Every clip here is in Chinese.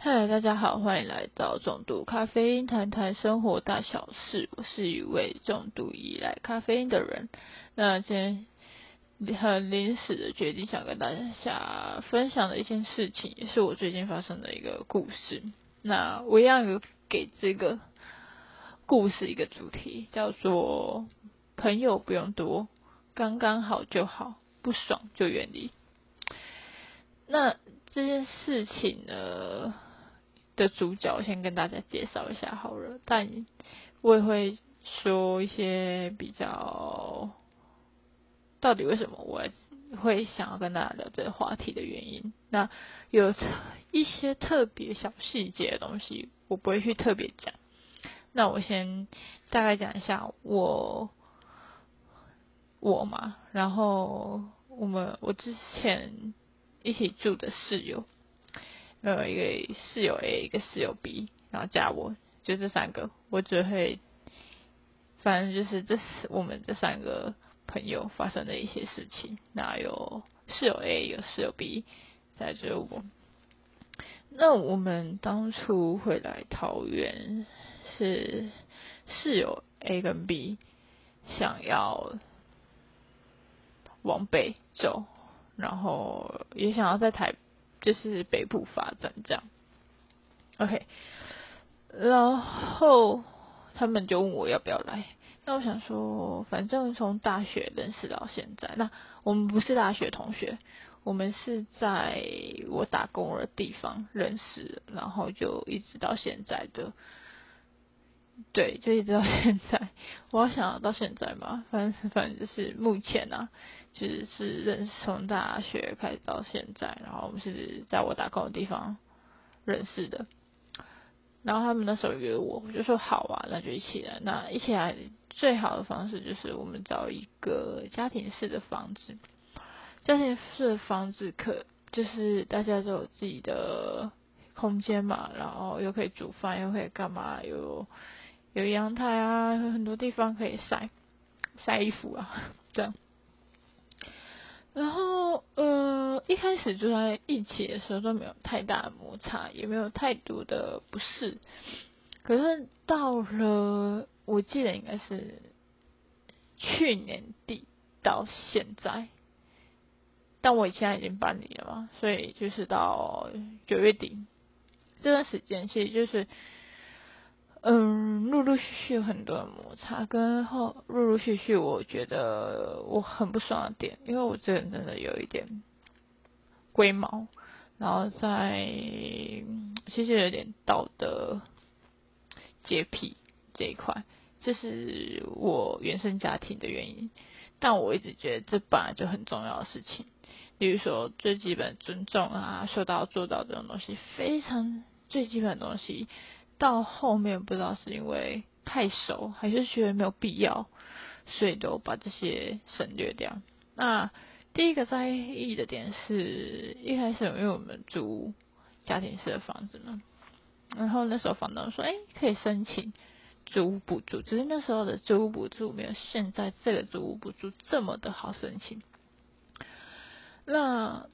嗨，大家好，欢迎来到重度咖啡因，谈谈生活大小事。我是一位重度依赖咖啡因的人。那今天很临时的决定，想跟大家分享的一件事情，也是我最近发生的一个故事。那我一样有给这个故事一个主题，叫做“朋友不用多，刚刚好就好，不爽就远离”。那这件事情呢？的主角先跟大家介绍一下好了，但我也会说一些比较到底为什么我会想要跟大家聊这个话题的原因。那有一些特别小细节的东西，我不会去特别讲。那我先大概讲一下我我嘛，然后我们我之前一起住的室友。呃，一个室友 A，一个室友 B，然后加我，就这三个，我只会，反正就是这是我们这三个朋友发生的一些事情。那有室友 A，有室友 B，再就我。那我们当初会来桃园，是室友 A 跟 B 想要往北走，然后也想要在台。就是北部发展这样，OK，然后他们就问我要不要来，那我想说，反正从大学认识到现在，那我们不是大学同学，我们是在我打工的地方认识，然后就一直到现在的，对，就一直到现在，我要想到现在嘛，反正反正就是目前啊。就是是认识从大学开始到现在，然后我们是在我打工的地方认识的，然后他们那时候约我，我就说好啊，那就一起来。那一起来最好的方式就是我们找一个家庭式的房子，家庭式的房子可就是大家都有自己的空间嘛，然后又可以煮饭，又可以干嘛，有有阳台啊，有很多地方可以晒晒衣服啊，这样。然后，呃，一开始就在一起的时候都没有太大的摩擦，也没有太多的不适。可是到了，我记得应该是去年底到现在，但我现在已经搬离了嘛，所以就是到九月底这段时间，其实就是。嗯，陆陆续续有很多摩擦，跟后陆陆续续，我觉得我很不爽的点，因为我这人真的有一点龟毛，然后在其实有点道德洁癖这一块，这是我原生家庭的原因，但我一直觉得这本来就很重要的事情，比如说最基本尊重啊，说到做到这种东西，非常最基本的东西。到后面不知道是因为太熟，还是觉得没有必要，所以都把这些省略掉。那第一个在意的点是一开始因为我们租家庭式的房子嘛，然后那时候房东说：“哎，可以申请租屋补助。”只是那时候的租屋补助没有现在这个租屋补助这么的好申请。那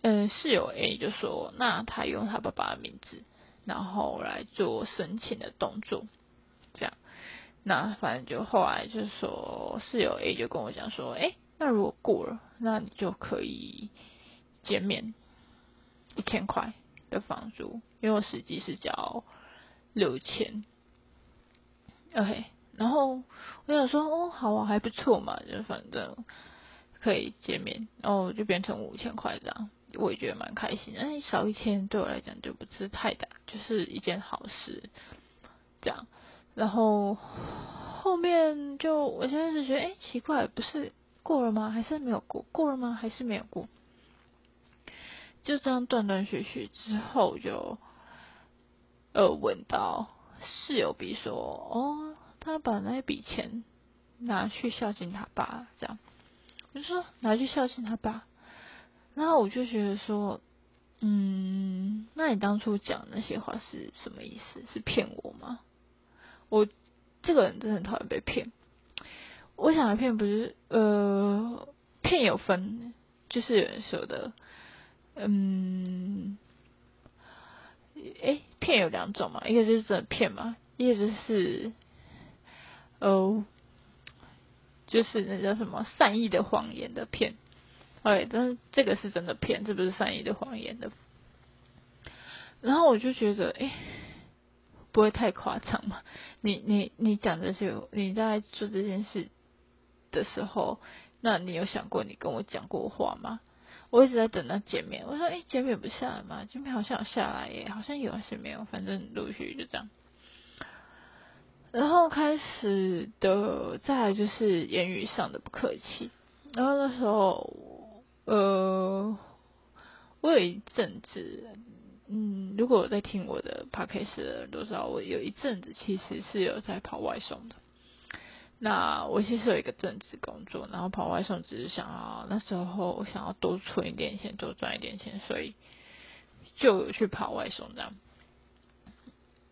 嗯，室友 A 就说：“那他用他爸爸的名字。”然后来做申请的动作，这样，那反正就后来就说室友 A 就跟我讲说，哎，那如果过了，那你就可以减免一千块的房租，因为我实际是交六千，OK，然后我想说，哦，好啊，还不错嘛，就反正可以减免，然后就变成五千块这样。我也觉得蛮开心，哎，少一千对我来讲就不是太大，就是一件好事，这样。然后后面就我现在是觉得，哎，奇怪，不是过了吗？还是没有过？过了吗？还是没有过？就这样断断续续之后，就呃问到室友 B 说，哦，他把那笔钱拿去孝敬他爸，这样。我就说拿去孝敬他爸。然后我就觉得说，嗯，那你当初讲那些话是什么意思？是骗我吗？我这个人真的很讨厌被骗。我想骗不是呃，骗有分，就是有人说的，嗯，哎骗有两种嘛，一个就是真的骗嘛，一个就是呃，就是那叫什么善意的谎言的骗。哎，但是这个是真的骗，这不是善意的谎言的。然后我就觉得，哎，不会太夸张嘛？你你你讲这些，你在做这件事的时候，那你有想过你跟我讲过话吗？我一直在等他见面，我说，哎，见面不下来吗？见面好像有下来耶，好像有还是没有？反正陆续就这样。然后开始的，再来就是言语上的不客气。然后那时候，呃，我有一阵子。嗯，如果我在听我的 podcast 的人都知道，我有一阵子其实是有在跑外送的。那我其实有一个正职工作，然后跑外送只是想要那时候我想要多存一点钱，多赚一点钱，所以就有去跑外送这样。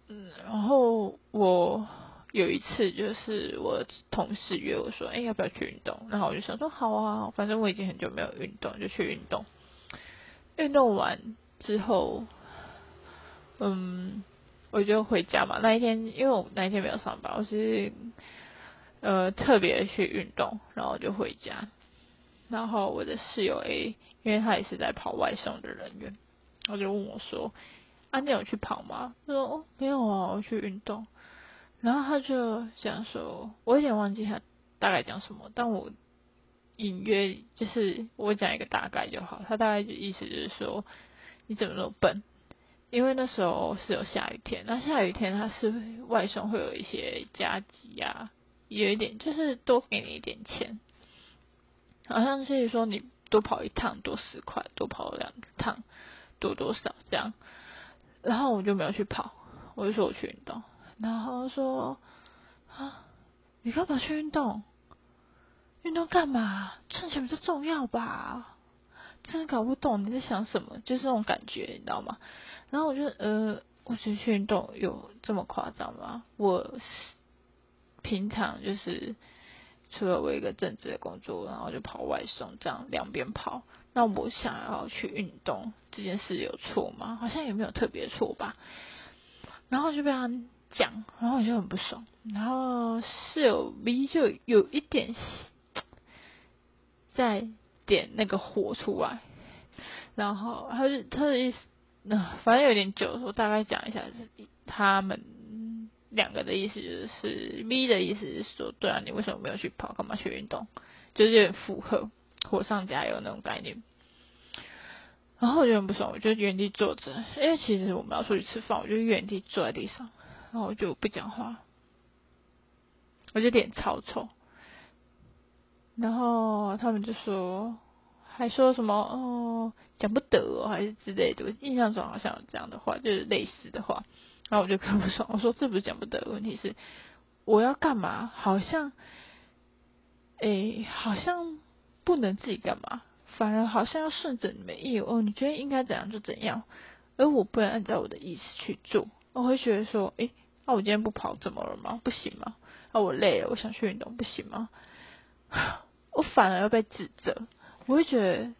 嗯，然后我有一次就是我同事约我说，哎，要不要去运动？然后我就想说，好啊，反正我已经很久没有运动，就去运动。运动完之后。嗯，我就回家嘛。那一天，因为我那一天没有上班，我是呃特别去运动，然后就回家。然后我的室友 A，因为他也是在跑外送的人员，他就问我说：“啊，你有去跑吗？”他说：“哦，没有啊，我去运动。”然后他就想说：“我有点忘记他大概讲什么，但我隐约就是我讲一个大概就好。他大概就意思就是说，你怎么那么笨？”因为那时候是有下雨天，那下雨天它是外送会有一些加急啊，有一点就是多给你一点钱，好像是说你多跑一趟多十块，多跑两趟多多少这样，然后我就没有去跑，我就说我去运动，然后说啊，你干嘛去运动？运动干嘛？赚钱比较重要吧？真的搞不懂你在想什么，就是那种感觉，你知道吗？然后我就呃，我觉得去运动有这么夸张吗？我平常就是除了我一个正职的工作，然后就跑外送，这样两边跑。那我想要去运动这件事有错吗？好像也没有特别错吧。然后就被他讲，然后我就很不爽。然后室友 B 就有一点在点那个火出来，然后他是他的意思。那反正有点久，我大概讲一下，是他们两个的意思就是 V 的意思是说，对啊，你为什么没有去跑，干嘛去运动？就是有点附和，火上加油那种概念。然后我就很不爽，我就原地坐着，因为其实我们要出去吃饭，我就原地坐在地上，然后我就不讲话，我就脸超臭。然后他们就说。还说什么哦，讲不得哦还是之类的，我印象中好像有这样的话，就是类似的话。然后我就看不爽，我说这不是讲不得，问题是我要干嘛？好像，诶，好像不能自己干嘛，反而好像要顺着你们意哦，你觉得应该怎样就怎样，而我不能按照我的意思去做。我会觉得说，诶，那我今天不跑怎么了吗？不行吗？那我累了，我想去运动，不行吗？我反而要被指责。我会觉得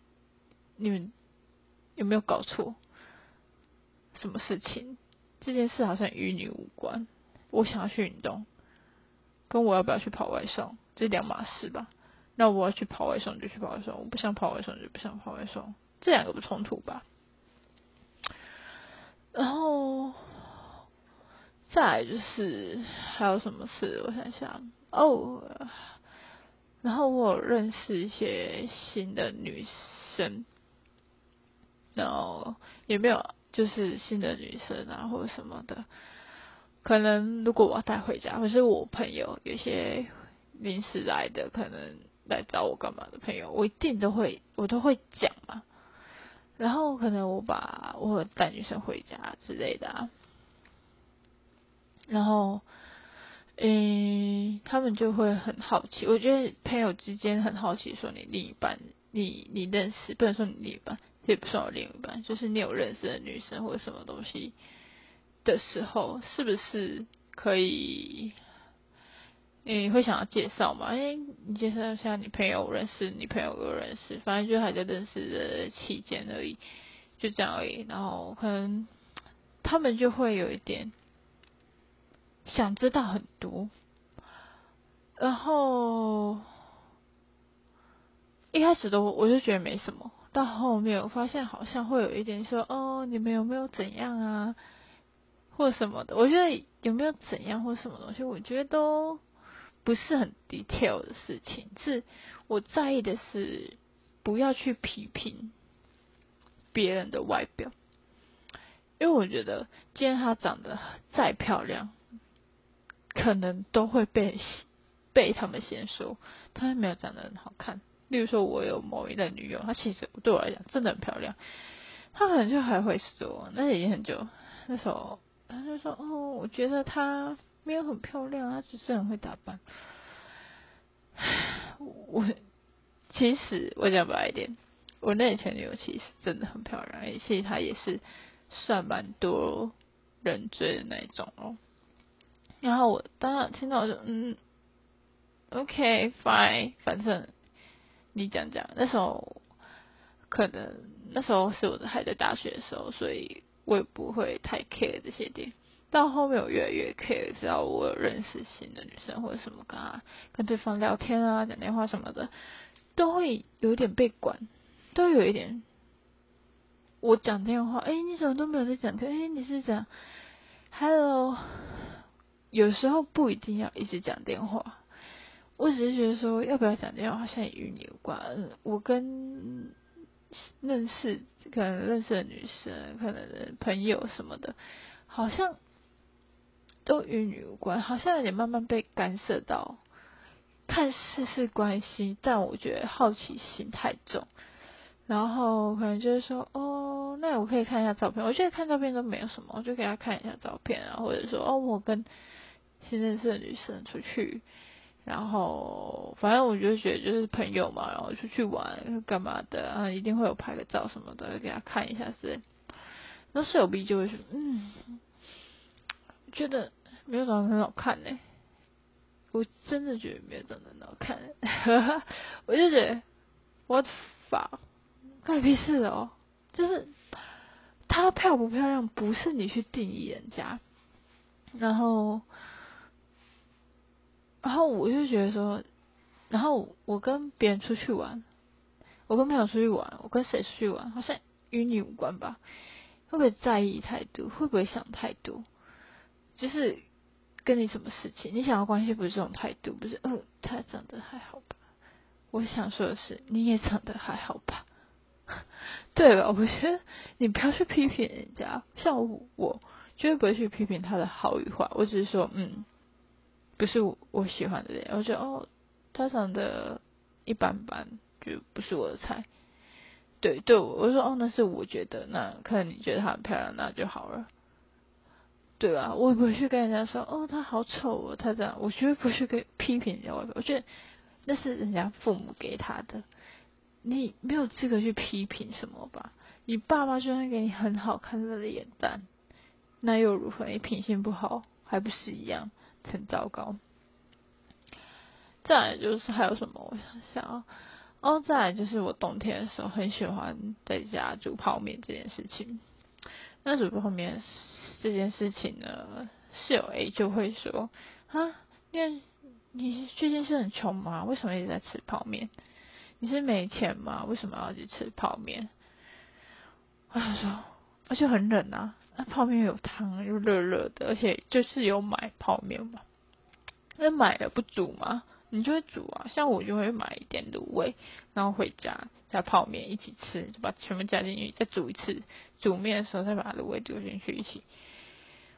你们有没有搞错？什么事情？这件事好像与你无关。我想要去运动，跟我要不要去跑外送，这两码事吧。那我要去跑外送就去跑外送，我不想跑外送就不想跑外送，这两个不冲突吧？然后再来就是还有什么事？我想想哦。然后我有认识一些新的女生，然后也没有就是新的女生啊或者什么的。可能如果我要带回家，或是我朋友有些临时来的，可能来找我干嘛的朋友，我一定都会我都会讲嘛。然后可能我把我带女生回家之类的啊，然后。嗯，他们就会很好奇。我觉得朋友之间很好奇，说你另一半，你你认识，不能说你另一半，也不算我另一半，就是你有认识的女生或者什么东西的时候，是不是可以？你会想要介绍吗？哎，你介绍一下你朋友认识，你朋友有认识，反正就还在认识的期间而已，就这样而已。然后可能他们就会有一点想知道很多，然后一开始都我就觉得没什么，到后面我发现好像会有一点说哦，你们有没有怎样啊，或什么的？我觉得有没有怎样或什么东西，我觉得都不是很 detail 的事情，是我在意的是不要去批评别人的外表。因为我觉得，今天她长得再漂亮，可能都会被被他们先说她没有长得很好看。例如说，我有某一任女友，她其实对我来讲真的很漂亮，她可能就还会说，那已经很久，那时候她就说：“哦，我觉得她没有很漂亮，她只是很会打扮。”我其实我讲白一点，我那前女友其实真的很漂亮，而且她也是。算蛮多人追的那一种哦，然后我当然听到就嗯，OK fine，反正你讲讲，那时候可能那时候是我还在大学的时候，所以我也不会太 care 这些点。到后面我越来越 care，只要我有认识新的女生或者什么，跟她跟对方聊天啊、讲电话什么的，都会有一点被管，都有一点。我讲电话，哎，你怎么都没有在讲？哎，你是讲，Hello，有时候不一定要一直讲电话，我只是觉得说，要不要讲电话，好像也与你有关。我跟认识可能认识的女生，可能朋友什么的，好像都与你有关，好像有点慢慢被干涉到，看似是关心，但我觉得好奇心太重。然后可能就是说，哦，那我可以看一下照片。我觉得看照片都没有什么，我就给他看一下照片啊，或者说，哦，我跟新认识的女生出去，然后反正我就觉得就是朋友嘛，然后出去玩干嘛的啊，一定会有拍个照什么的，给他看一下是。那室友 B 就会说，嗯，觉得没有长得很好看呢。我真的觉得没有长得很好看，我就觉得，what fuck。干屁事哦！就是她漂不漂亮，不是你去定义人家。然后，然后我就觉得说，然后我跟别人出去玩，我跟朋友出去玩，我跟谁出去玩，好像与你无关吧？会不会在意太多？会不会想太多？就是跟你什么事情？你想要关系不是这种态度，不是？嗯，他长得还好吧？我想说的是，你也长得还好吧？对了，我觉得你不要去批评人家，像我绝对不会去批评他的好与坏，我只是说，嗯，不是我喜欢的人，我觉得哦，他长得一般般，就不是我的菜。对对，我说哦，那是我觉得，那可能你觉得她很漂亮，那就好了，对吧？我也不会去跟人家说，哦，他好丑哦，他这样，我绝对不去跟批评人家，我觉得那是人家父母给他的。你没有资格去批评什么吧？你爸妈就算给你很好看的脸蛋，那又如何？你品性不好，还不是一样很糟糕？再来就是还有什么？我想想哦，再来就是我冬天的时候很喜欢在家煮泡面这件事情。那煮泡面这件事情呢，室友 A 就会说啊，你你最近是很穷吗？为什么一直在吃泡面？你是没钱吗？为什么要去吃泡面？我想说，而且很冷啊，泡面有汤又热热的，而且就是有买泡面嘛。那买了不煮吗？你就会煮啊，像我就会买一点卤味，然后回家加泡面一起吃，就把全部加进去，再煮一次。煮面的时候再把卤味丢进去一起。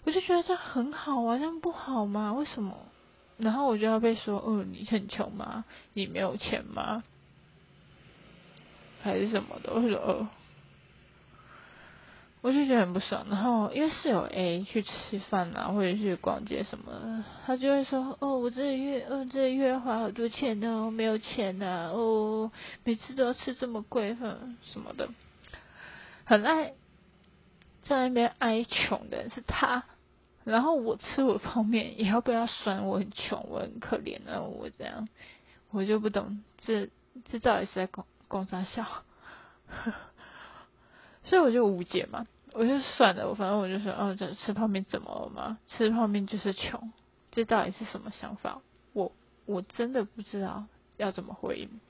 我就觉得这样很好啊，这样不好吗？为什么？然后我就要被说，哦，你很穷吗？你没有钱吗？还是什么的，我说哦，我就觉得很不爽。然后因为室友 A 去吃饭啊，或者去逛街什么，他就会说哦，我这月，哦，这月花好多钱呢，我没有钱呐，哦，每次都要吃这么贵，哼，什么的，很爱在那边哀穷的是他。然后我吃我泡面也要被他酸，我很穷，我很可怜啊，我这样，我就不懂这这到底是在讲。公啥笑，所以我就无解嘛。我就算了，我反正我就说，哦，这吃泡面怎么了嘛？吃泡面就是穷，这到底是什么想法？我我真的不知道要怎么回应。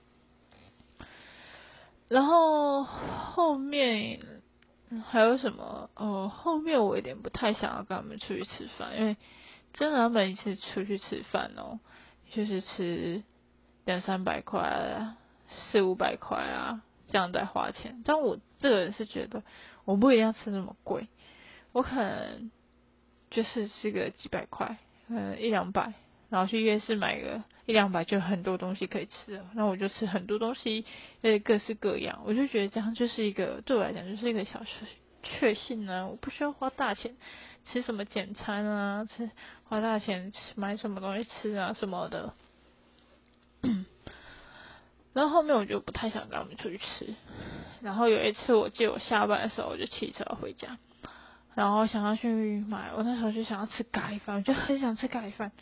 然后后面还有什么？哦，后面我有点不太想要跟他们出去吃饭，因为真的他们一次出去吃饭哦，就是吃两三百块、四五百块啊，这样在花钱。但我这个人是觉得，我不一定要吃那么贵，我可能就是吃个几百块，嗯，一两百。然后去夜市买个一两百，就很多东西可以吃了。那我就吃很多东西，呃，各式各样。我就觉得这样就是一个对我来讲就是一个小确确幸呢。我不需要花大钱吃什么简餐啊，吃花大钱吃买什么东西吃啊什么的。然后后面我就不太想跟他们出去吃。然后有一次我记得我下班的时候我就骑车回家，然后想要去买，我那时候就想要吃咖喱饭，我就很想吃咖喱饭。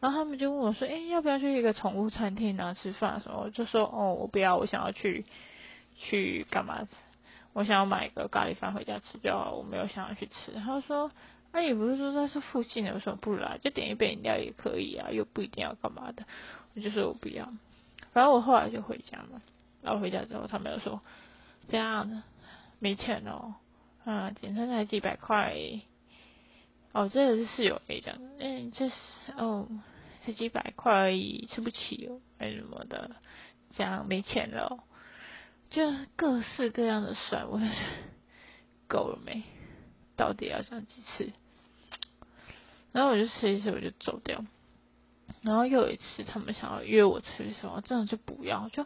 然后他们就问我说：“哎，要不要去一个宠物餐厅啊吃饭？”什么？我就说：“哦，我不要，我想要去去干嘛？我想要买一个咖喱饭回家吃就好，我没有想要去吃。”他说：“那你不是说在这附近的，为什么不来？就点一杯饮料也可以啊，又不一定要干嘛的。”我就说我不要。反正我后来就回家嘛。然后回家之后，他们又说：“这样的没钱哦，啊，简称才几百块。”哦，这个是室友可以讲，嗯，这是哦。才几百块而已，吃不起哦，还什么的，这样没钱了，就各式各样的甩，我够了没？到底要讲几次？然后我就吃一次，我就走掉。然后又有一次，他们想要约我吃什么，真的就不要，就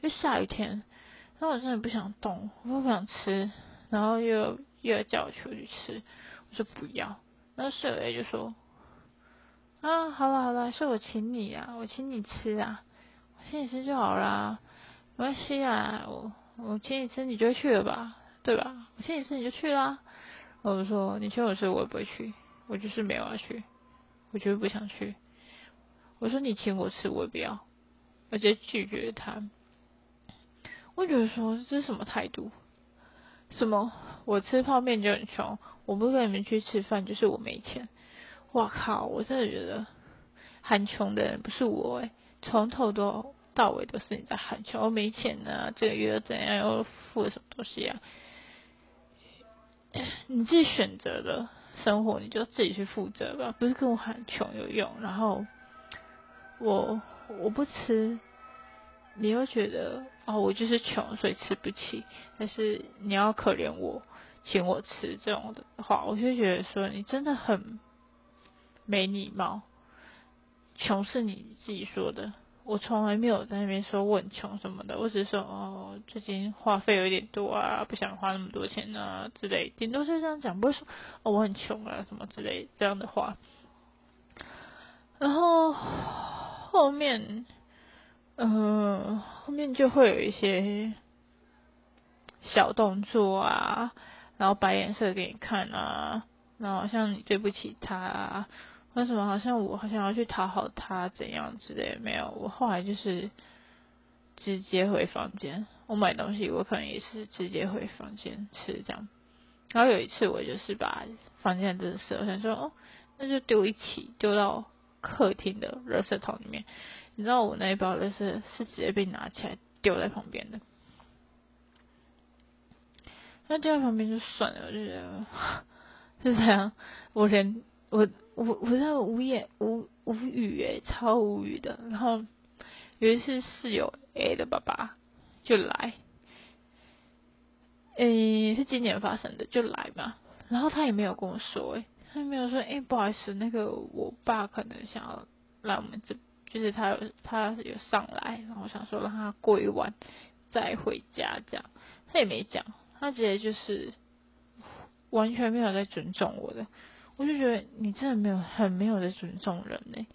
又下雨天，然后我真的不想动，我又不想吃，然后又又要叫我出去吃，我说不要。然后室友就说。啊，好了好了，是我请你啊，我请你吃啊，我请你吃就好啦，没关系啊，我我请你吃，你就会去了吧，对吧？我请你吃你就去啦。我说你请我吃我也不会去，我就是没有要去，我就是不想去。我说你请我吃我也不要，我直接拒绝他。我觉得说这是什么态度？什么我吃泡面就很穷，我不跟你们去吃饭就是我没钱。我靠！我真的觉得喊穷的人不是我诶，从头都到尾都是你在喊穷。我没钱啊，这个月又怎样？又付了什么东西啊？你自己选择的生活，你就自己去负责吧，不是跟我喊穷有用。然后我我不吃，你又觉得哦，我就是穷，所以吃不起。但是你要可怜我，请我吃这种的话，我就觉得说你真的很。没礼貌，穷是你自己说的，我从来没有在那边说我很穷什么的，我只是说哦，最近花费有点多啊，不想花那么多钱啊之类，顶多是这样讲，不会说哦我很穷啊什么之类这样的话。然后后面，呃，后面就会有一些小动作啊，然后摆脸色给你看啊，然后像你对不起他啊。为什么好像我好像要去讨好他怎样之类的？没有，我后来就是直接回房间。我买东西，我可能也是直接回房间吃这样。然后有一次，我就是把房间的垃圾，我想说哦，那就丢一起，丢到客厅的垃圾桶里面。你知道我那一包垃圾是直接被拿起来丢在旁边的。那丢在旁边就算了，我就觉得 是这样。我连我。我我在无言无无语诶，超无语的。然后有一次室友 A 的爸爸就来，诶是今年发生的，就来嘛。然后他也没有跟我说，诶他没有说，诶不好意思，那个我爸可能想要来我们这，就是他他有上来，然后想说让他过一晚再回家这样。他也没讲，他直接就是完全没有在尊重我的。我就觉得你真的没有很没有在尊重人呢，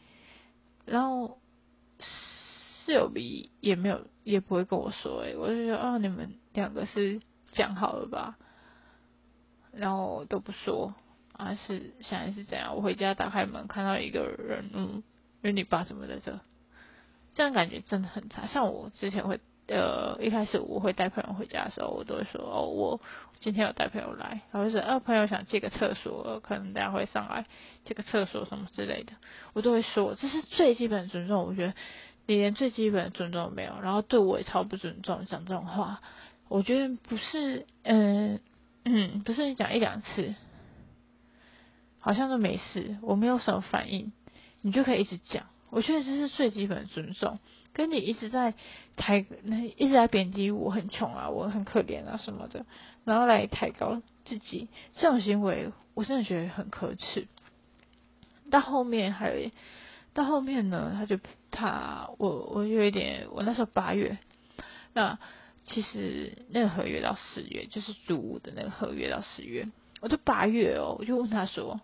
然后室友 B 也没有也不会跟我说哎，我就觉得哦你们两个是讲好了吧，然后都不说啊是现在是怎样？我回家打开门看到一个人，嗯，因为你爸怎么在这？这样感觉真的很差。像我之前会呃，一开始我会带朋友回家的时候，我都会说哦，我今天有带朋友来，然后是呃朋友想借个厕所，可能大家会上来借个厕所什么之类的，我都会说，这是最基本的尊重。我觉得你连最基本的尊重都没有，然后对我也超不尊重，讲这种话，我觉得不是，嗯嗯，不是你讲一两次，好像都没事，我没有什么反应，你就可以一直讲。我觉得这是最基本的尊重。跟你一直在抬，一直在贬低我很穷啊，我很可怜啊什么的，然后来抬高自己，这种行为我真的觉得很可耻。到后面还有，到后面呢，他就他我我有一点，我那时候八月，那其实那个合约到十月，就是租屋的那个合约到十月，我就八月哦，我就问他说，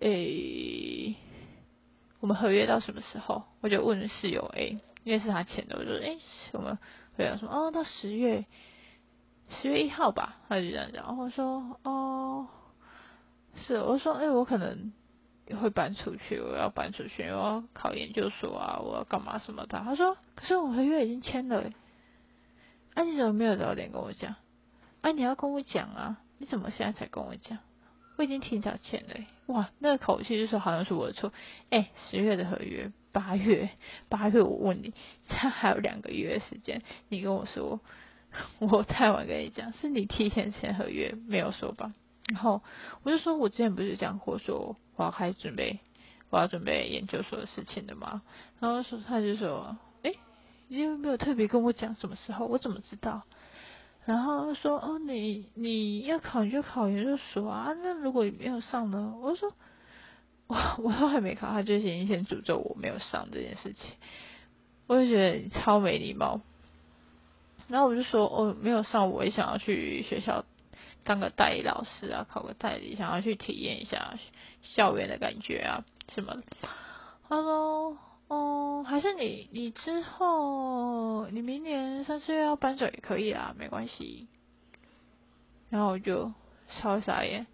诶。我们合约到什么时候？我就问室友 A，因为是他签的，我就说：哎，我们合约说哦，到十月十月一号吧。他就这样讲。然后我说：哦，是。我说：哎，我可能会搬出去，我要搬出去，我要考研究所啊，我要干嘛什么的。他说：可是我合约已经签了，哎，你怎么没有早点跟我讲？哎，你要跟我讲啊，你怎么现在才跟我讲？我已经提早签了，哇，那口气就是好像是我的错。哎，十月的合约，八月，八月我问你，他还有两个月时间，你跟我说，我太晚跟你讲，是你提前签合约没有说吧？然后我就说，我之前不是讲过说我要开始准备，我要准备研究所的事情的吗？然后说他就说，哎，你有没有特别跟我讲什么时候？我怎么知道？然后说哦，你你要考你就考研究所啊，那如果你没有上呢？我说 我我都还没考，他就先先诅咒我没有上这件事情，我就觉得你超没礼貌。然后我就说哦，没有上，我也想要去学校当个代理老师啊，考个代理，想要去体验一下校园的感觉啊什么。他说。哦，还是你你之后你明年三四月要搬走也可以啦，没关系。然后我就超傻眼，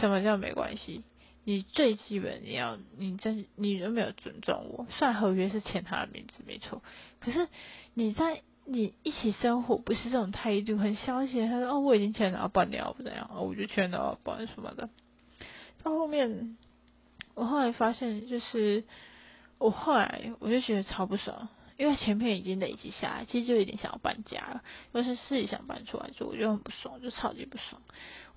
什么叫没关系？你最基本你要你真你都没有尊重我，算合约是签他的名字没错，可是你在你一起生活不是这种态度，很消极。他说哦我已经签了，要搬掉不怎样，我就签了搬什么的。到后面我后来发现就是。我后来我就觉得超不爽，因为前面已经累积下来，其实就有点想要搬家了。但是自己想搬出来住，我就很不爽，就超级不爽。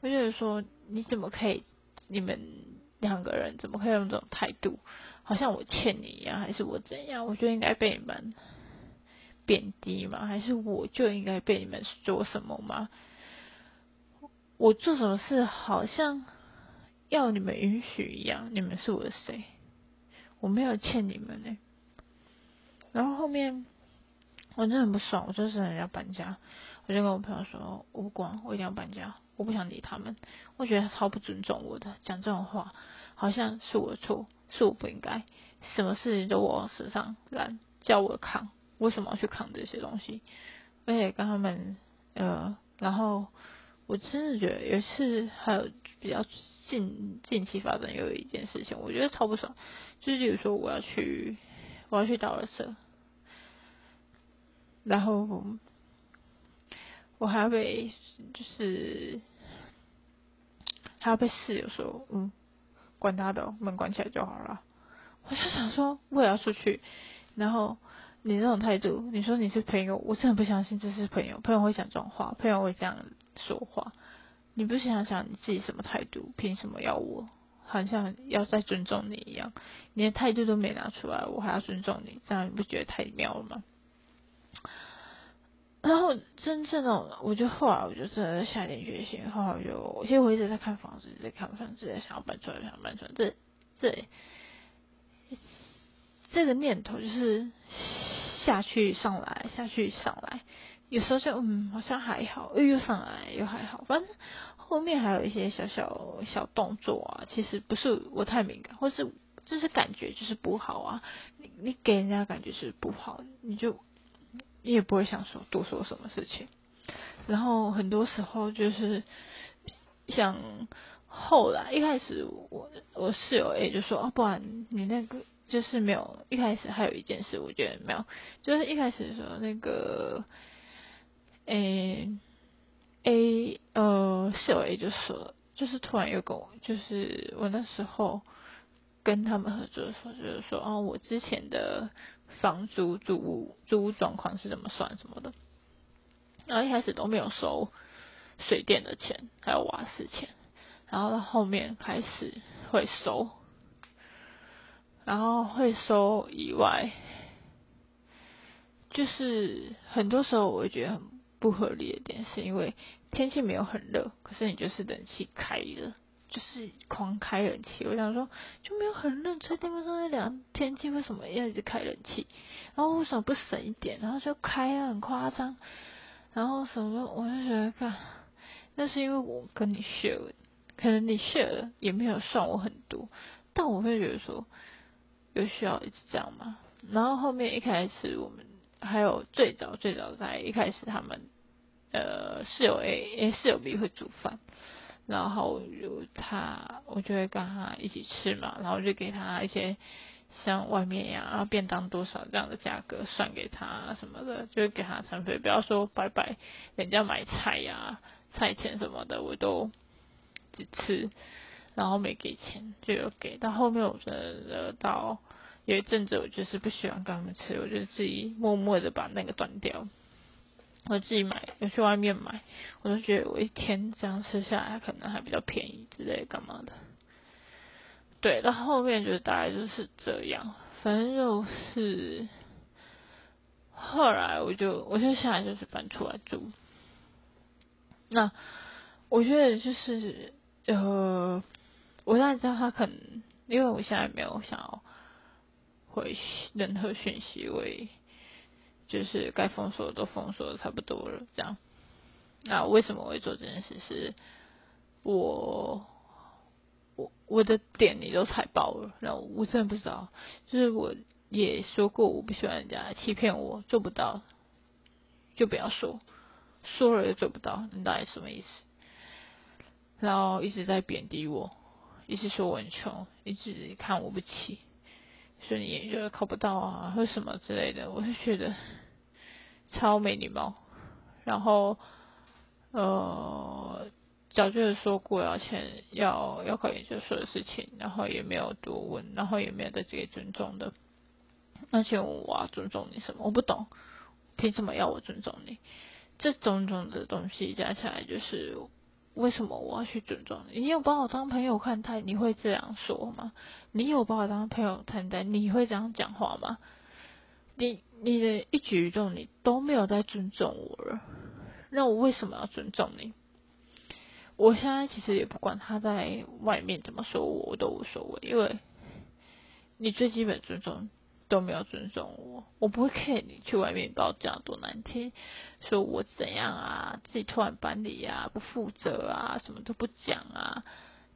我觉得说你怎么可以，你们两个人怎么可以用这种态度，好像我欠你一样，还是我怎样？我就应该被你们贬低吗？还是我就应该被你们说什么吗？我做什么事好像要你们允许一样？你们是我的谁？我没有欠你们呢，然后后面我真的很不爽，我就是要搬家，我就跟我朋友说，我不管，我一定要搬家，我不想理他们，我觉得超不尊重我的，讲这种话好像是我的错，是我不应该，什么事情都我身上揽，叫我扛，为什么要去扛这些东西？而且跟他们呃，然后我真的觉得有一次还有比较近近期发生有一件事情，我觉得超不爽。就是比如说，我要去，我要去倒了社，然后我还要被，就是还要被室友说，嗯，管他的，门关起来就好了。我就想说，我也要出去，然后你这种态度，你说你是朋友，我真的不相信这是朋友，朋友会讲这种话，朋友会这样说话，你不想想你自己什么态度，凭什么要我？好像要再尊重你一样，你的态度都没拿出来，我还要尊重你，这样你不觉得太妙了吗？然后真正的，我就后来我就真的下定决心，后来就，其实我一直在看房子，在看房子，在想要搬出来，想要搬出来，这这这个念头就是下去上来，下去上来，有时候就嗯，好像还好，又又上来，又还好，反正。后面还有一些小小小动作啊，其实不是我太敏感，或是就是感觉就是不好啊。你你给人家感觉是不好，你就你也不会想说多说什么事情。然后很多时候就是像后来一开始我我室友 A 就说啊，不然你那个就是没有一开始还有一件事我觉得没有，就是一开始的时候那个，诶 A 呃室友 A 就说，就是突然又跟我，就是我那时候跟他们合作的时候，就是说哦我之前的房租租屋租屋状况是怎么算什么的，然后一开始都没有收水电的钱，还有瓦斯钱，然后到后面开始会收。然后会收以外，就是很多时候我会觉得很不合理的点，是因为天气没有很热，可是你就是冷气开了，就是狂开冷气。我想说就没有很热，吹电风扇在凉，天气为什么要一直开冷气？然后为什么不省一点？然后就开啊，很夸张。然后什么，我就觉得看，那是因为我跟你 share，可能你 share 也没有算我很多，但我会觉得说。有需要一直这样吗？然后后面一开始我们还有最早最早在一开始他们呃室友 A 室友 B 会煮饭，然后有他我就会跟他一起吃嘛，然后就给他一些像外面呀，便当多少这样的价格算给他什么的，就是给他餐费，不要说白白人家买菜呀菜钱什么的我都只吃。然后没给钱，就有给到后面，我觉得到有一阵子，我就是不喜欢跟他们吃，我就自己默默的把那个断掉。我自己买，有去外面买，我就觉得我一天这样吃下来，可能还比较便宜之类干嘛的。对，到后面就大概就是这样，反正就是后来我就我就下来就是搬出来住。那我觉得就是呃。我现在知道他可能，因为我现在没有想要回任何讯息，为就是该封锁的都封锁的差不多了，这样。那为什么我会做这件事？是我我我的点你都踩爆了，然后我真的不知道。就是我也说过，我不喜欢人家欺骗我，做不到就不要说，说了又做不到，你到底什么意思？然后一直在贬低我。一直说我很穷，一直看我不起，说你也觉得考不到啊，或什么之类的，我就觉得超没礼貌。然后，呃，早就说过要签要要考研究所的事情，然后也没有多问，然后也没有对自己尊重的。而且我要尊重你什么？我不懂，凭什么要我尊重你？这种种的东西加起来就是。为什么我要去尊重你？你有把我当朋友看待，你会这样说吗？你有把我当朋友看待，你会这样讲话吗？你你的一举一动，你都没有在尊重我了，那我为什么要尊重你？我现在其实也不管他在外面怎么说我，我都无所谓，因为你最基本尊重。都没有尊重我，我不会 care 你去外面把我讲多难听，说我怎样啊，自己突然搬离啊，不负责啊，什么都不讲啊，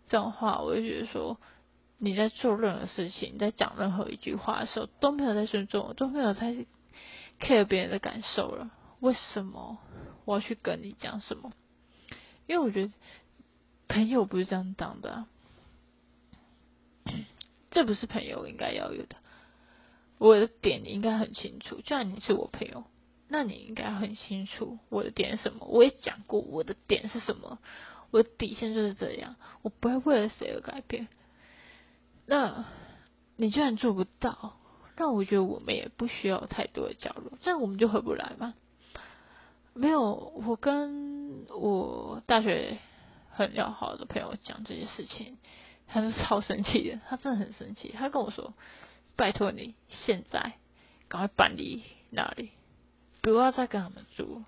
这种话我就觉得说你在做任何事情，你在讲任何一句话的时候都没有在尊重我，都没有在 care 别人的感受了，为什么？我要去跟你讲什么？因为我觉得朋友不是这样当的，这不是朋友应该要有的。我的点你应该很清楚，就算你是我朋友，那你应该很清楚我的点是什么。我也讲过我的点是什么，我的底线就是这样，我不会为了谁而改变。那你居然做不到，那我觉得我们也不需要太多的交流，这样我们就回不来嘛？没有，我跟我大学很要好的朋友讲这些事情，他是超生气的，他真的很生气，他跟我说。拜托你，现在赶快搬离那里，不要再跟他们住。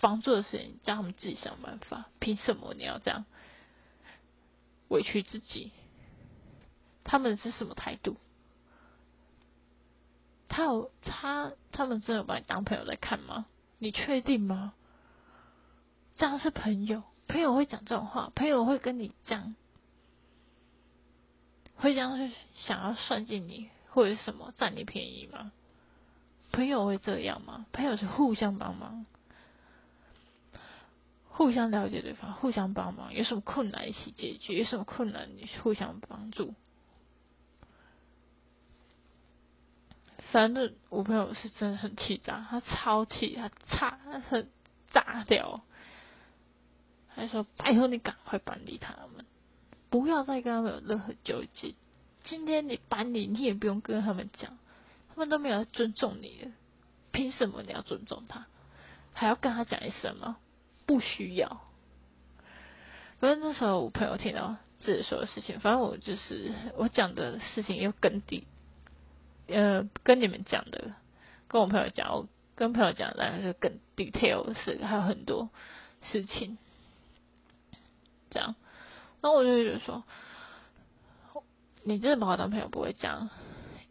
房租的事情，叫他们自己想办法。凭什么你要这样委屈自己？他们是什么态度？他有他，他们真的把你当朋友在看吗？你确定吗？这样是朋友？朋友会讲这种话？朋友会跟你讲，会这样去想要算计你？或者什么占你便宜吗？朋友会这样吗？朋友是互相帮忙，互相了解对方，互相帮忙。有什么困难一起解决，有什么困难你互相帮助。反正我朋友是真的很气炸，他超气，他差，他很炸掉，还说拜托你赶快搬离他们，不要再跟他们有任何纠结。今天你搬离，你也不用跟他们讲，他们都没有尊重你了，凭什么你要尊重他？还要跟他讲一声吗？不需要。反正那时候我朋友听到自己说的事情，反正我就是我讲的事情又更低。呃，跟你们讲的，跟我朋友讲，我跟朋友讲当然是更 detail 的事，还有很多事情，这样，然后我就觉得说，你真的把我当朋友，不会这样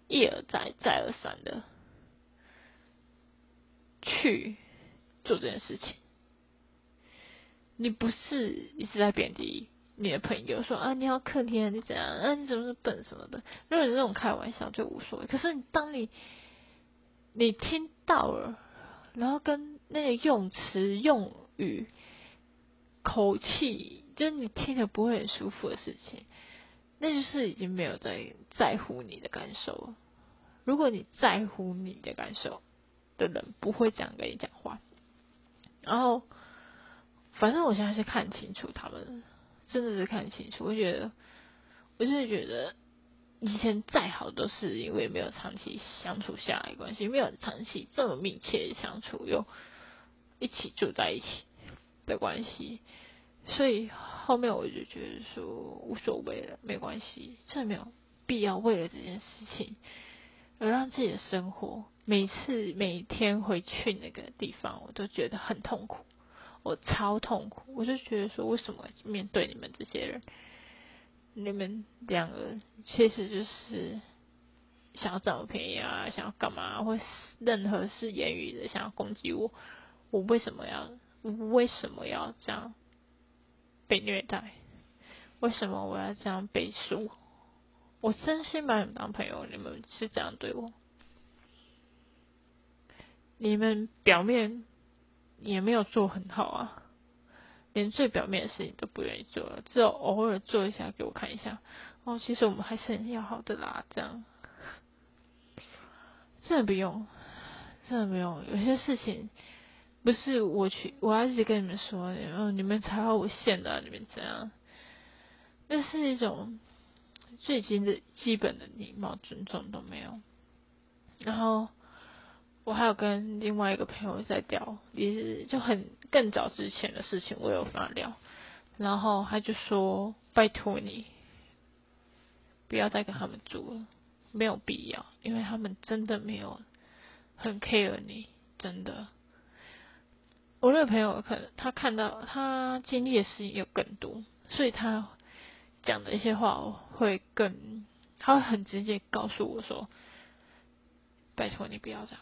一而再、再而三的去做这件事情，你不是一直在贬低。你的朋友说啊，你要客厅啊，你怎样啊？你怎么是笨什么的？如果你这种开玩笑就无所谓。可是当你你听到了，然后跟那个用词、用语、口气，就是你听着不会很舒服的事情，那就是已经没有在在乎你的感受了。如果你在乎你的感受的人，不会这样跟你讲话。然后，反正我现在是看清楚他们。真的是看清楚，我觉得，我真的觉得，以前再好都是因为没有长期相处下来关系，没有长期这么密切相处又一起住在一起的关系，所以后面我就觉得说无所谓了，没关系，真的没有必要为了这件事情而让自己的生活每次每天回去那个地方，我都觉得很痛苦。我超痛苦，我就觉得说，为什么面对你们这些人，你们两个其实就是想要占我便宜啊，想要干嘛，或任何是言语的想要攻击我，我为什么要为什么要这样被虐待？为什么我要这样背书？我真心把你们当朋友，你们是这样对我，你们表面。也没有做很好啊，连最表面的事情都不愿意做了，只有偶尔做一下给我看一下。哦，其实我们还是很要好的啦，这样真的不用，真的不用。有些事情不是我去，我要一直跟你们说，嗯，你们踩好我线的，你们这样，那是一种最基的基本的礼貌尊重都没有，然后。我还有跟另外一个朋友在聊，也是就很更早之前的事情，我有跟他聊，然后他就说：“拜托你，不要再跟他们住了，没有必要，因为他们真的没有很 care 你，真的。”我那个朋友可能他看到他经历的事情有更多，所以他讲的一些话会更，他会很直接告诉我说：“拜托你不要这样。”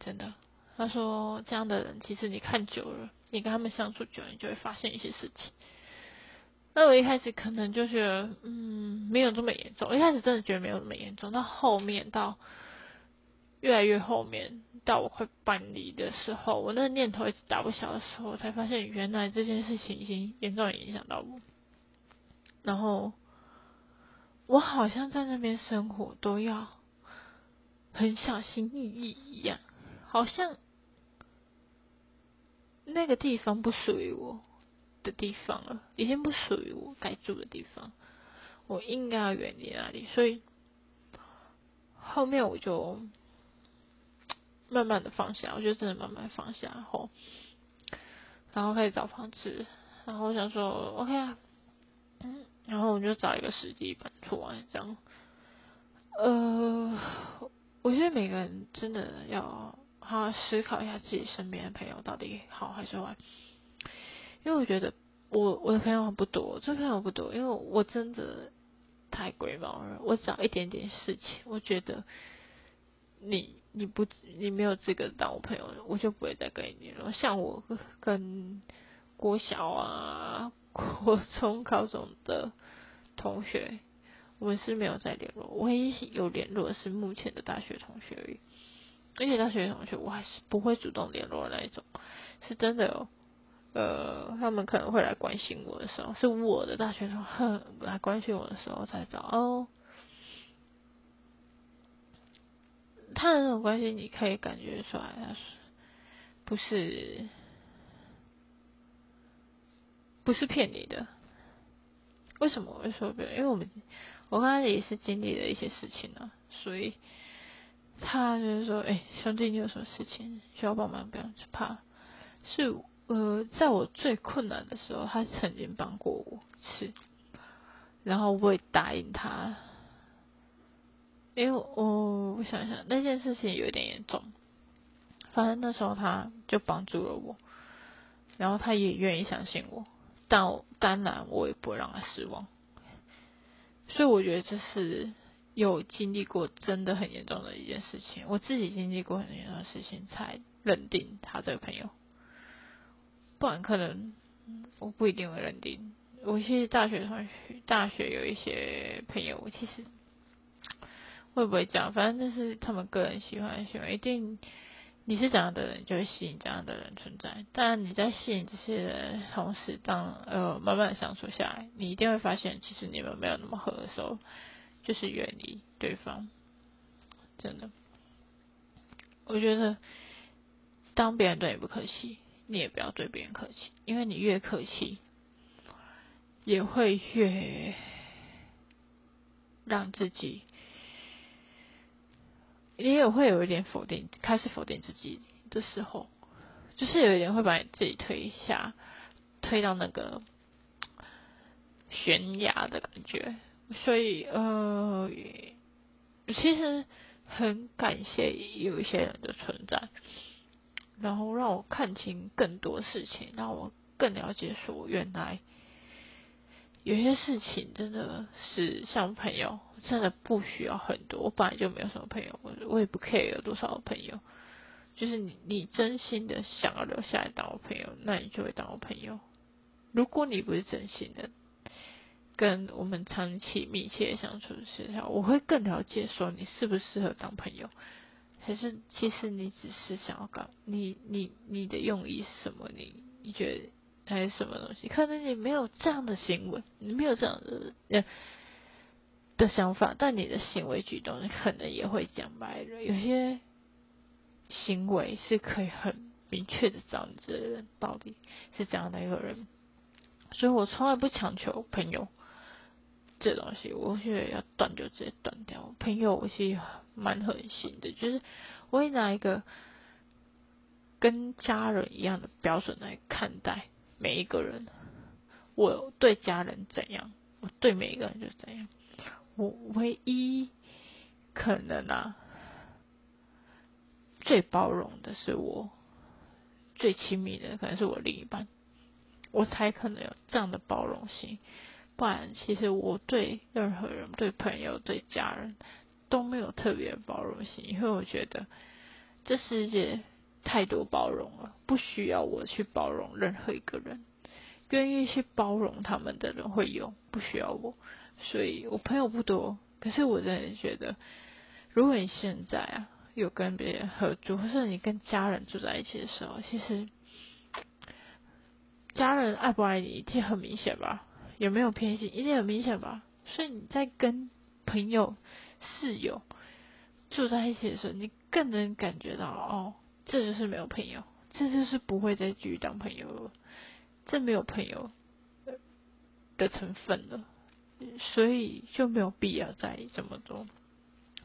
真的，他说这样的人，其实你看久了，你跟他们相处久了，你就会发现一些事情。那我一开始可能就觉得，嗯，没有这么严重。一开始真的觉得没有那么严重，到后面到越来越后面，到我快搬离的时候，我那个念头一直打不消的时候，才发现原来这件事情已经严重影响到我。然后我好像在那边生活都要很小心翼翼一样。好像那个地方不属于我的地方了，已经不属于我该住的地方，我应该要远离那里。所以后面我就慢慢的放下，我就真的慢慢放下然后，然后开始找房子，然后想说 OK 啊，嗯，然后我就找一个时机搬出来，这样。呃，我觉得每个人真的要。好好思考一下自己身边的朋友到底好还是坏，因为我觉得我我的朋友不多，这朋友不多，因为我真的太龟毛了。我找一点点事情，我觉得你你不你没有资格当我朋友，我就不会再跟你联络。像我跟国小啊、国中、高中的同学，我们是没有再联络。唯一有联络是目前的大学同学而已。而且大学同学，我还是不会主动联络那一种，是真的有，呃，他们可能会来关心我的时候，是我的大学同学来关心我的时候才找哦。他的那种关系，你可以感觉出来，他是不是不是骗你的？为什么我会说别人？因为我们我刚才也是经历了一些事情呢，所以他就是说，哎，兄弟，你有什么事情需要帮忙？不用怕，是呃，在我最困难的时候，他曾经帮过我一次，然后我也答应他。因为我我想想，那件事情有点严重，反正那时候他就帮助了我，然后他也愿意相信我，但当然我也不会让他失望，所以我觉得这是有经历过真的很严重的一件事情，我自己经历过很严重的事情才认定他这个朋友，不然可能我不一定会认定。我其实大学同学，大学有一些朋友，我其实。会不会这样？反正就是他们个人喜欢喜欢，一定你是这样的人，就会吸引这样的人存在。但你在吸引这些人同时，当呃慢慢相处下来，你一定会发现，其实你们没有那么合的时候，就是远离对方。真的，我觉得当别人对你不客气，你也不要对别人客气，因为你越客气，也会越让自己。你也会有一点否定，开始否定自己的时候，就是有一点会把你自己推一下，推到那个悬崖的感觉。所以，呃，其实很感谢有一些人的存在，然后让我看清更多事情，让我更了解说，原来有些事情真的是像朋友。真的不需要很多，我本来就没有什么朋友，我我也不 care 有多少朋友。就是你，你真心的想要留下来当我朋友，那你就会当我朋友。如果你不是真心的跟我们长期密切相处的时候，我会更了解说你适不适合当朋友，还是其实你只是想要搞你你你的用意是什么？你你觉得还是什么东西？可能你没有这样的行为，你没有这样的呃。的想法，但你的行为举动可能也会讲白了。有些行为是可以很明确的知道你这个人到底是怎样的一个人，所以我从来不强求朋友这东西。我觉得要断就直接断掉。朋友我是蛮狠心的，就是我会拿一个跟家人一样的标准来看待每一个人。我对家人怎样，我对每一个人就怎样。我唯一可能啊，最包容的是我最亲密的，可能是我另一半，我才可能有这样的包容性。不然，其实我对任何人、对朋友、对家人都没有特别包容性，因为我觉得这世界太多包容了，不需要我去包容任何一个人。愿意去包容他们的人会有，不需要我。所以我朋友不多，可是我真的觉得，如果你现在啊有跟别人合租，或是你跟家人住在一起的时候，其实家人爱不爱你一定很明显吧？有没有偏心一定很明显吧？所以你在跟朋友、室友住在一起的时候，你更能感觉到哦，这就是没有朋友，这就是不会再继续当朋友了，这没有朋友的成分了。所以就没有必要在意这么多，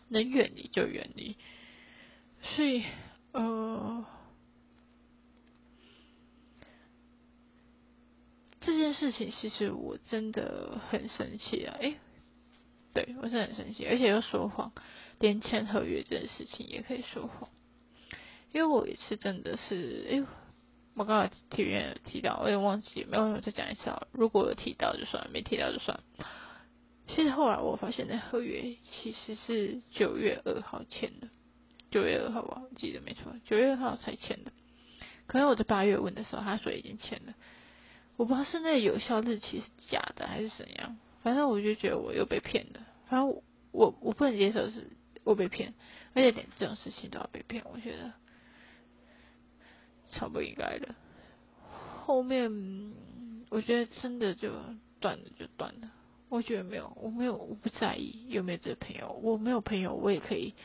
能远离就远离。所以，呃，这件事情其实我真的很生气啊！诶，对我是很生气，而且又说谎，连签合约这件事情也可以说谎。因为我一次真的是，哎，我刚才体院有提到，我也忘记，没有再讲一次啊。如果有提到就算，没提到就算。其实后来我发现，那合约其实是九月二号签的，九月二号吧，我记得没错，九月二号才签的。可能我在八月问的时候，他说已经签了，我不知道是那有效日期是假的还是怎样。反正我就觉得我又被骗了。反正我我我不能接受是我被骗，而且连这种事情都要被骗，我觉得超不应该的。后面我觉得真的就断了，就断了。我觉得没有，我没有，我不在意有没有这朋友。我没有朋友，我也可以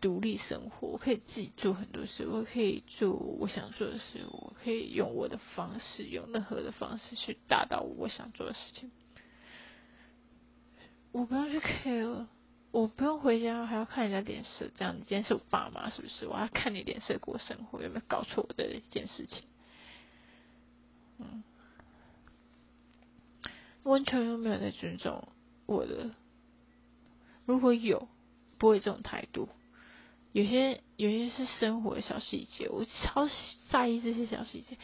独立生活，我可以自己做很多事，我可以做我想做的事，我可以用我的方式，用任何的方式去达到我想做的事情。我不用去 care，我不用回家还要看人家脸色，这样你今天是我爸妈是不是？我要看你脸色过生活，有没有搞错的一件事情？嗯，完全都没有在尊重我的。如果有，不会这种态度。有些有些是生活的小细节，我超在意这些小细节。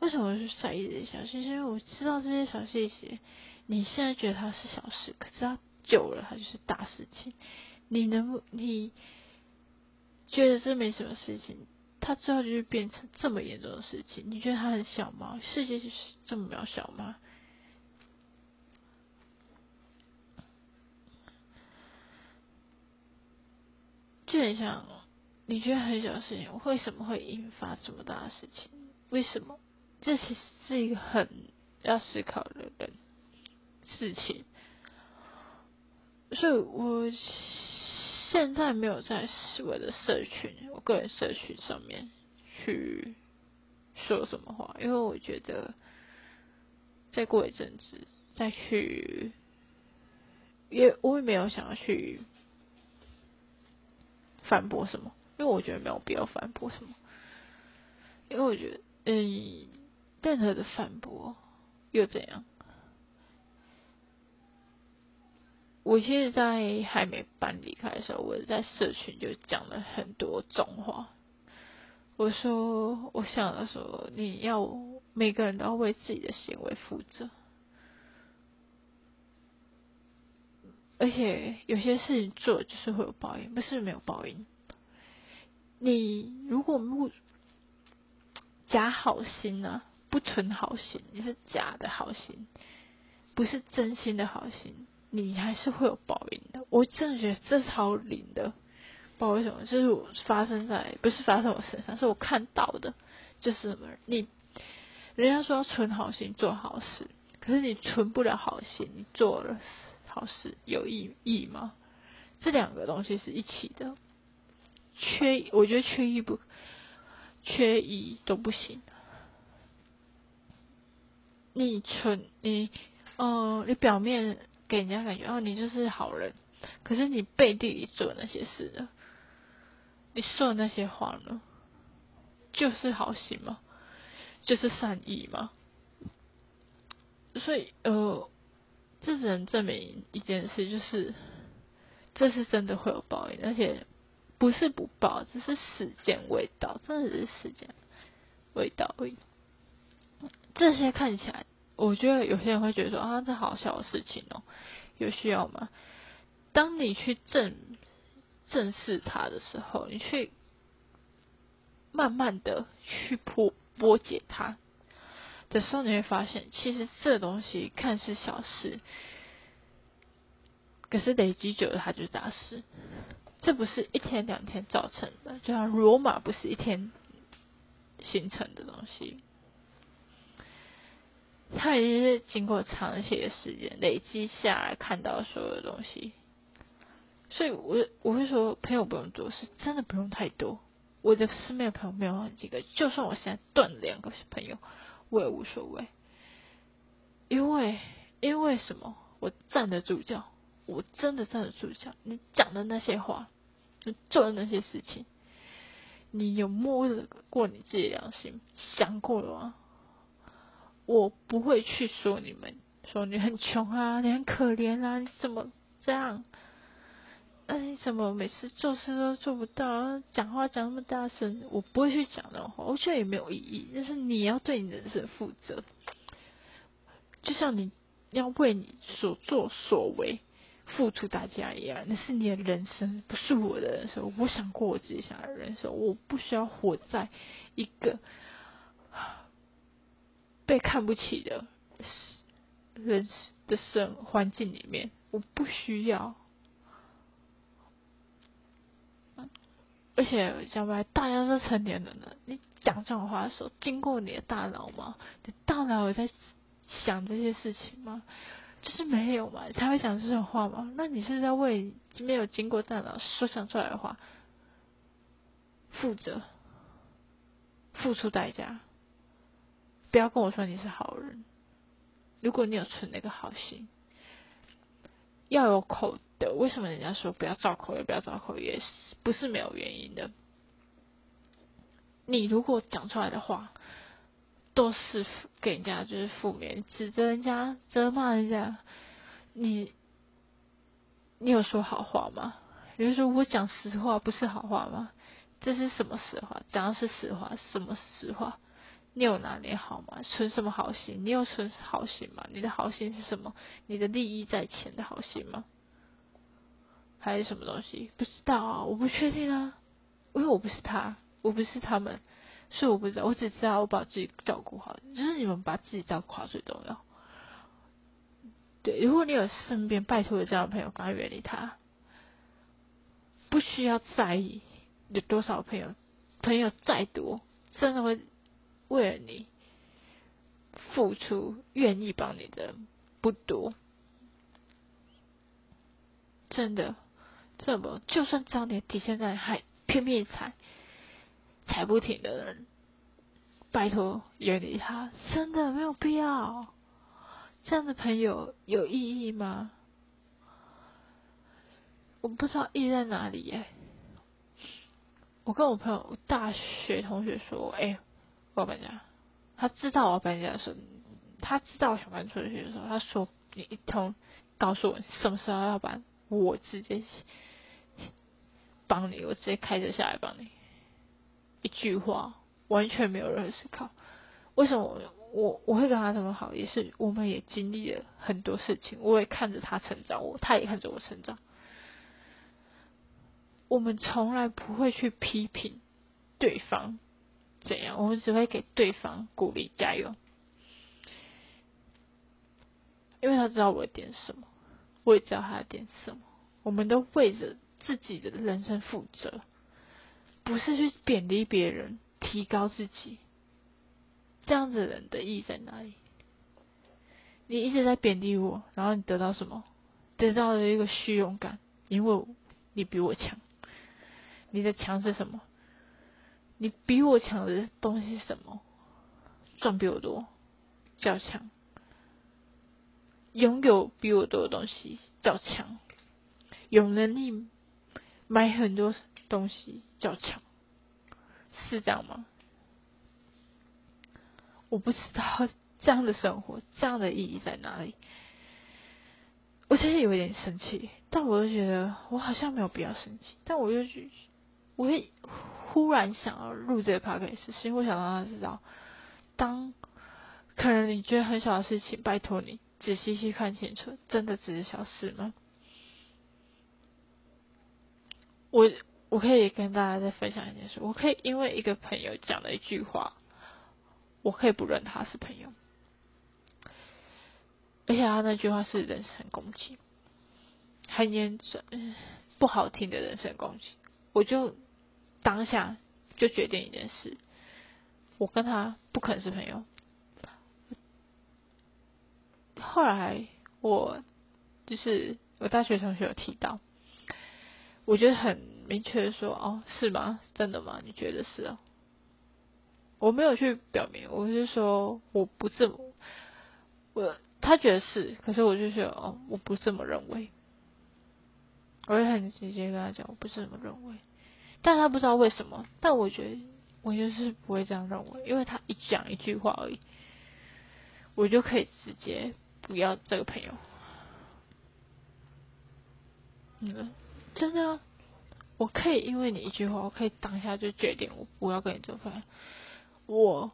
为什么是在意这些小细节？因为我知道这些小细节，你现在觉得它是小事，可是它久了，它就是大事情。你能不你觉得这没什么事情，它最后就是变成这么严重的事情？你觉得它很小吗？世界就是这么渺小吗？就很像，你觉得很小的事情，为什么会引发这么大的事情？为什么？这其实是一个很要思考的人事情。所以我现在没有在我的社群，我个人社群上面去说什么话，因为我觉得再过一阵子再去，也我也没有想要去。反驳什么？因为我觉得没有必要反驳什么，因为我觉得，嗯，任何的反驳又怎样？我其实，在还没搬离开的时候，我在社群就讲了很多重话。我说，我想的说，你要每个人都要为自己的行为负责。而且有些事情做就是会有报应，不是没有报应。你如果不假好心呢，不存好心，你是假的好心，不是真心的好心，你还是会有报应的。我真的觉得这超灵的，不知道为什么，就是我发生在不是发生我身上，是我看到的，就是什么你人家说要存好心做好事，可是你存不了好心，你做了。好事有意义吗？这两个东西是一起的，缺我觉得缺一不缺一都不行。你存你嗯，你表面给人家感觉哦，你就是好人，可是你背地里做那些事呢，你说的那些话呢，就是好心吗？就是善意吗？所以呃。这只能证明一件事，就是这是真的会有报应，而且不是不报，只是时间未到，真的是时间未到而已。这些看起来，我觉得有些人会觉得说啊，这好小的事情哦，有需要吗？当你去正正视它的时候，你去慢慢的去破破解它。的时候你会发现，其实这东西看似小事，可是累积久了它就是大事。这不是一天两天造成的，就像罗马不是一天形成的东西，它已经是经过长期的时间累积下来看到所有的东西。所以，我我会说，朋友不用多，是真的不用太多。我的身边朋友没有几个，就算我现在断了两个朋友。我也无所谓，因为因为什么？我站得住脚，我真的站得住脚。你讲的那些话，你做的那些事情，你有摸过你自己良心，想过了吗？我不会去说你们，说你很穷啊，你很可怜啊，你怎么这样？哎怎么每次做事都做不到？讲话讲那么大声，我不会去讲那种话，我觉得也没有意义。但是你要对你人生负责，就像你要为你所作所为付出代价一样。那是你的人生，不是我的人生。我想过我自己想的人生，我不需要活在一个被看不起的人的生环境里面，我不需要。而且讲白，大家都成年人了，你讲这种话的时候，经过你的大脑吗？你大脑有在想这些事情吗？就是没有嘛，才会讲这种话嘛。那你是在为没有经过大脑说想出来的话负责，付出代价。不要跟我说你是好人。如果你有存那个好心，要有口德。为什么人家说不要造口业？不要造口业，不是没有原因的。你如果讲出来的话，都是给人家就是负面，指责人家、责骂人家，你你有说好话吗？比如说我讲实话，不是好话吗？这是什么实话？讲的是实话，什么实话？你有哪里好吗？存什么好心？你有存好心吗？你的好心是什么？你的利益在前的好心吗？还是什么东西？不知道啊，我不确定啊，因为我不是他，我不是他们，所以我不知道。我只知道我把自己照顾好，就是你们把自己照顾好最重要。对，如果你有身边拜托有这样的朋友，赶快远离他，不需要在意有多少朋友，朋友再多，真的会。为了你付出，愿意帮你的不多，真的，这么就算知道你底线在，还拼命踩，踩不停的人，拜托远离他，真的没有必要。这样的朋友有意义吗？我不知道意义在哪里耶。我跟我朋友大学同学说，哎。我搬家，他知道我要搬家的时候，他知道我想搬出去的时候，他说：“你一通告诉我什么时候要搬，我直接帮你，我直接开车下来帮你。”一句话，完全没有任何思考。为什么我我会跟他这么好？也是我们也经历了很多事情，我也看着他成长，我他也看着我成长。我们从来不会去批评对方。怎样？我们只会给对方鼓励、加油，因为他知道我点什么，我也知道他点什么。我们都为着自己的人生负责，不是去贬低别人、提高自己。这样子人的意义在哪里？你一直在贬低我，然后你得到什么？得到了一个虚荣感，因为你比我强。你的强是什么？你比我强的东西是什么？赚比我多，较强；拥有比我多的东西，较强；有能力买很多东西，叫抢，是这样吗？我不知道这样的生活，这样的意义在哪里。我其实有一点生气，但我又觉得我好像没有必要生气，但我又去，我会。忽然想要录这个 podcast，是因为想让他知道，当可能你觉得很小的事情，拜托你仔细去看清楚，真的只是小事吗？我我可以跟大家再分享一件事，我可以因为一个朋友讲了一句话，我可以不认他是朋友，而且他那句话是人身攻击，很严重，不好听的人身攻击，我就。当下就决定一件事，我跟他不可能是朋友。后来我就是我大学同学有提到，我觉得很明确的说，哦，是吗？真的吗？你觉得是哦？我没有去表明，我是说我不这么，我他觉得是，可是我就说哦，我不这么认为。我也很直接跟他讲，我不是这么认为。但他不知道为什么，但我觉得我就是不会这样认为，因为他一讲一句话而已，我就可以直接不要这个朋友。嗯，真的，我可以因为你一句话，我可以当下就决定我不要跟你做朋友。我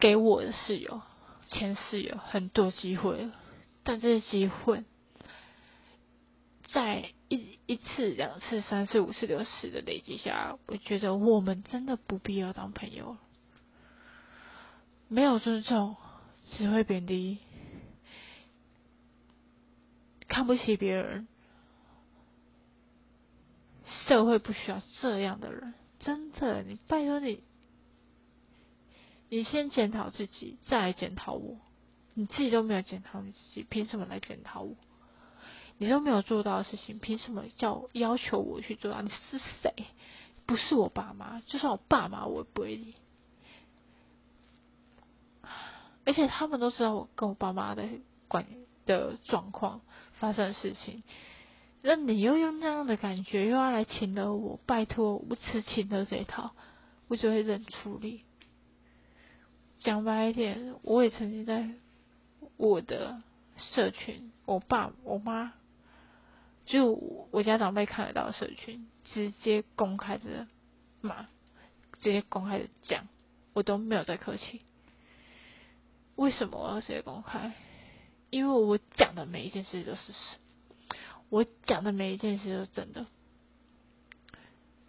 给我的室友、前室友很多机会，但这些机会在。一一次、两次、三次、五次、六次的累积下，我觉得我们真的不必要当朋友了。没有尊重，只会贬低，看不起别人。社会不需要这样的人，真的。你拜托你，你先检讨自己，再来检讨我。你自己都没有检讨你自己，凭什么来检讨我？你都没有做到的事情，凭什么叫要求我去做到？你是谁？不是我爸妈，就算我爸妈，我也不会理。而且他们都知道我跟我爸妈的关的状况发生的事情，那你又用那样的感觉又要来请了我，拜托我不吃请的这一套，我就会认处理。讲白一点，我也曾经在我的社群，我爸我妈，就我家长辈看得到的社群，直接公开的骂，直接公开的讲，我都没有在客气。为什么我要直接公开？因为我讲的每一件事都是事实，我讲的每一件事都是真的。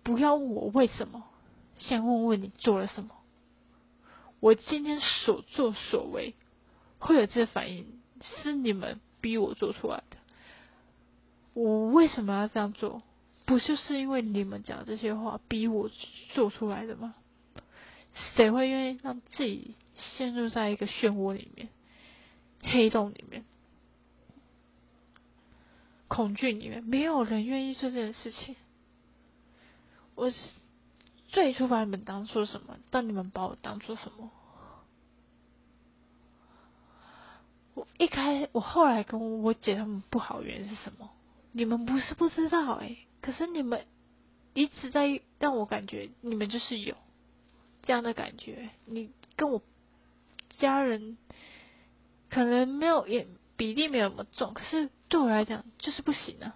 不要问我为什么，先问问你做了什么。我今天所作所为会有这反应，是你们逼我做出来的。我为什么要这样做？不就是因为你们讲这些话逼我做出来的吗？谁会愿意让自己？陷入在一个漩涡里面，黑洞里面，恐惧里面，没有人愿意做这件事情。我是最初把你们当做什么？但你们把我当做什么？我一开，我后来跟我姐他们不好，原因是什么？你们不是不知道哎，可是你们一直在让我感觉，你们就是有这样的感觉。你跟我。家人可能没有也比例没有那么重，可是对我来讲就是不行啊。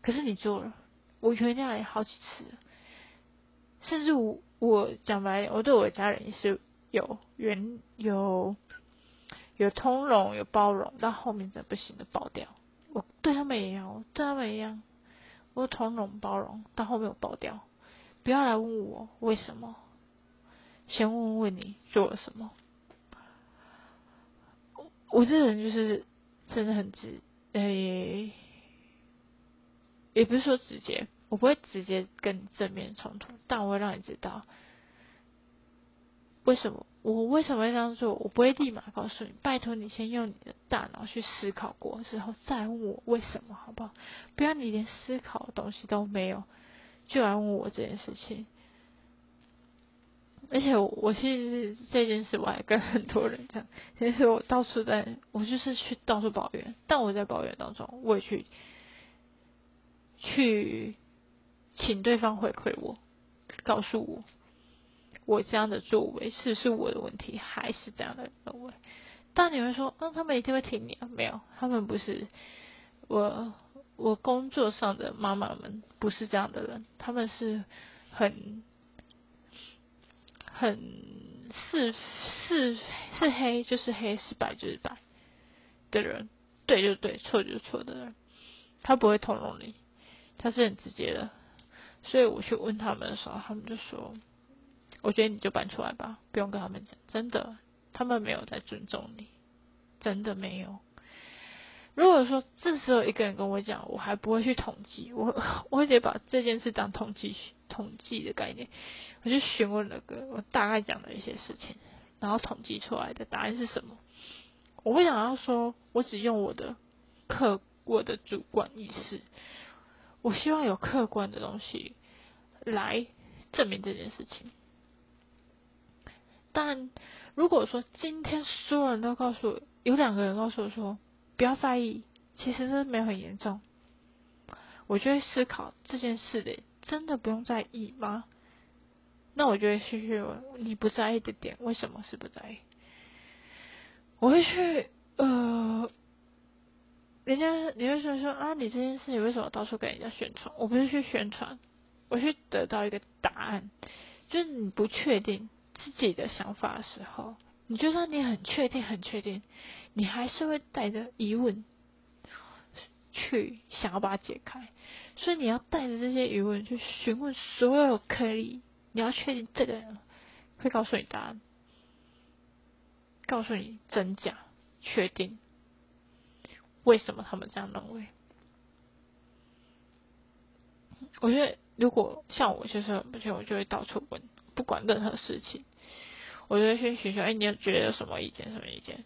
可是你做了，我原谅你好几次，甚至我我讲白，我对我的家人也是有原有有通融有包容，到后面真不行的爆掉。我对他们也一样，对他们一样，我通融包容，到后面我爆掉。不要来问我为什么，先问问你做了什么。我这人就是真的很直，诶，也不是说直接，我不会直接跟你正面冲突，但我会让你知道为什么我为什么会这样做。我不会立马告诉你，拜托你先用你的大脑去思考过之后再问我为什么，好不好？不要你连思考的东西都没有，就来问我这件事情。而且我其实这件事我还跟很多人讲，其实我到处在，我就是去到处抱怨，但我在抱怨当中，我也去去请对方回馈我，告诉我我这样的作为是是我的问题，还是这样的认为？但你会说，啊，他们一定会听你啊？没有，他们不是我我工作上的妈妈们不是这样的人，他们是很。很是是是黑就是黑，是白就是白的人，对就对，错就错的人，他不会通融你，他是很直接的。所以我去问他们的时候，他们就说：“我觉得你就搬出来吧，不用跟他们讲。”真的，他们没有在尊重你，真的没有。如果说这时候一个人跟我讲，我还不会去统计，我 我会直接把这件事当统计统计的概念。我就询问了个，我大概讲了一些事情，然后统计出来的答案是什么？我会想要说，我只用我的客我的主观意识，我希望有客观的东西来证明这件事情。但如果说今天所有人都告诉我，有两个人告诉我说不要在意，其实这没有很严重，我就会思考这件事的真的不用在意吗？那我就会去去问你不在意的点，为什么是不在意？我会去呃，人家你会说说啊，你这件事你为什么到处给人家宣传？我不是去宣传，我去得到一个答案，就是你不确定自己的想法的时候，你就算你很确定很确定，你还是会带着疑问去想要把它解开，所以你要带着这些疑问去询问所有可以。你要确定这个人会告诉你答案，告诉你真假，确定为什么他们这样认为。我觉得如果像我就是不行，我就会到处问，不管任何事情，我就会先寻求，哎，你觉得有什么意见？什么意见？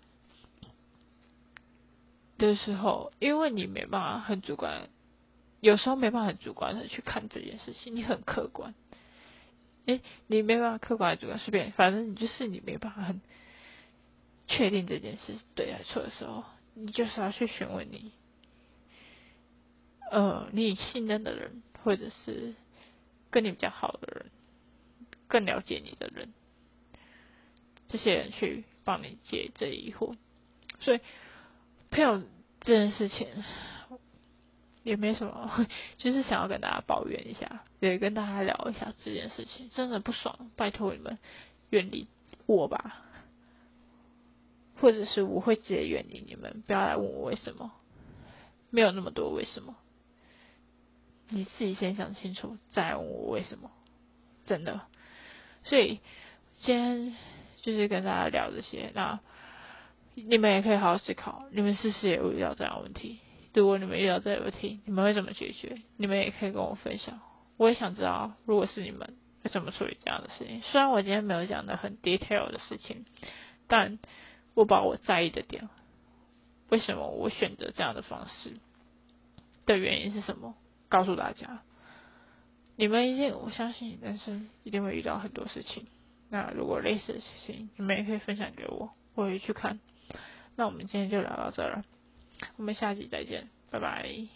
的时候，因为你没办法很主观，有时候没办法主观的去看这件事情，你很客观。哎，你没办法客观主观随便，反正你就是你没办法很确定这件事对还是错的时候，你就是要去询问你，呃，你信任的人，或者是跟你比较好的人，更了解你的人，这些人去帮你解这疑惑。所以，朋友这件事情。也没什么，就是想要跟大家抱怨一下，也跟大家聊一下这件事情，真的不爽，拜托你们远离我吧，或者是我会直接远离你们，不要来问我为什么，没有那么多为什么，你自己先想清楚再问我为什么，真的，所以今天就是跟大家聊这些，那你们也可以好好思考，你们是不是也遇到这样的问题？如果你们遇到这个问题，你们会怎么解决？你们也可以跟我分享。我也想知道，如果是你们会怎么处理这样的事情。虽然我今天没有讲的很 detail 的事情，但我把我在意的点，为什么我选择这样的方式的原因是什么，告诉大家。你们一定，我相信人生一定会遇到很多事情。那如果类似的事情，你们也可以分享给我，我会去看。那我们今天就聊到这了。我们下集再见，拜拜。